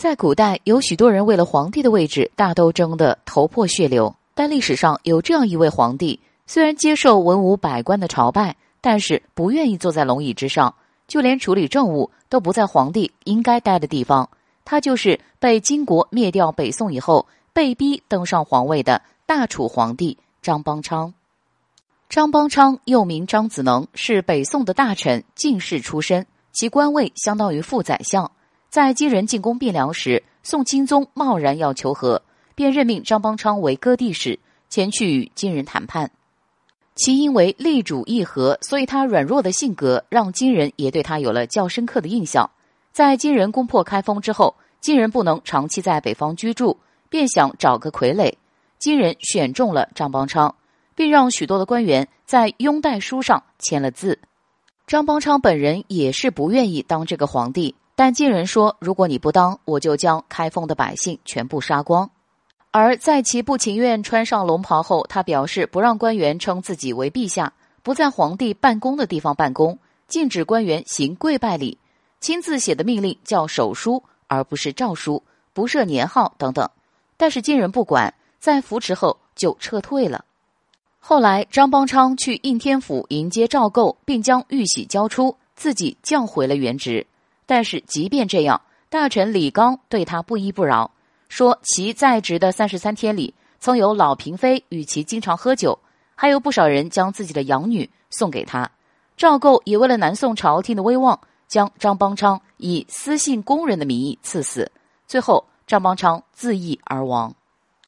在古代，有许多人为了皇帝的位置大斗争得头破血流。但历史上有这样一位皇帝，虽然接受文武百官的朝拜，但是不愿意坐在龙椅之上，就连处理政务都不在皇帝应该待的地方。他就是被金国灭掉北宋以后，被逼登上皇位的大楚皇帝张邦昌。张邦昌又名张子能，是北宋的大臣、进士出身，其官位相当于副宰相。在金人进攻汴梁时，宋钦宗贸然要求和，便任命张邦昌为割地使，前去与金人谈判。其因为力主议和，所以他软弱的性格让金人也对他有了较深刻的印象。在金人攻破开封之后，金人不能长期在北方居住，便想找个傀儡。金人选中了张邦昌，并让许多的官员在拥戴书上签了字。张邦昌本人也是不愿意当这个皇帝。但金人说：“如果你不当，我就将开封的百姓全部杀光。”而在其不情愿穿上龙袍后，他表示不让官员称自己为陛下，不在皇帝办公的地方办公，禁止官员行跪拜礼，亲自写的命令叫手书，而不是诏书，不设年号等等。但是金人不管，在扶持后就撤退了。后来张邦昌去应天府迎接赵构，并将玉玺交出，自己降回了原职。但是，即便这样，大臣李纲对他不依不饶，说其在职的三十三天里，曾有老嫔妃与其经常喝酒，还有不少人将自己的养女送给他。赵构也为了南宋朝廷的威望，将张邦昌以私信宫人的名义赐死。最后，张邦昌自缢而亡。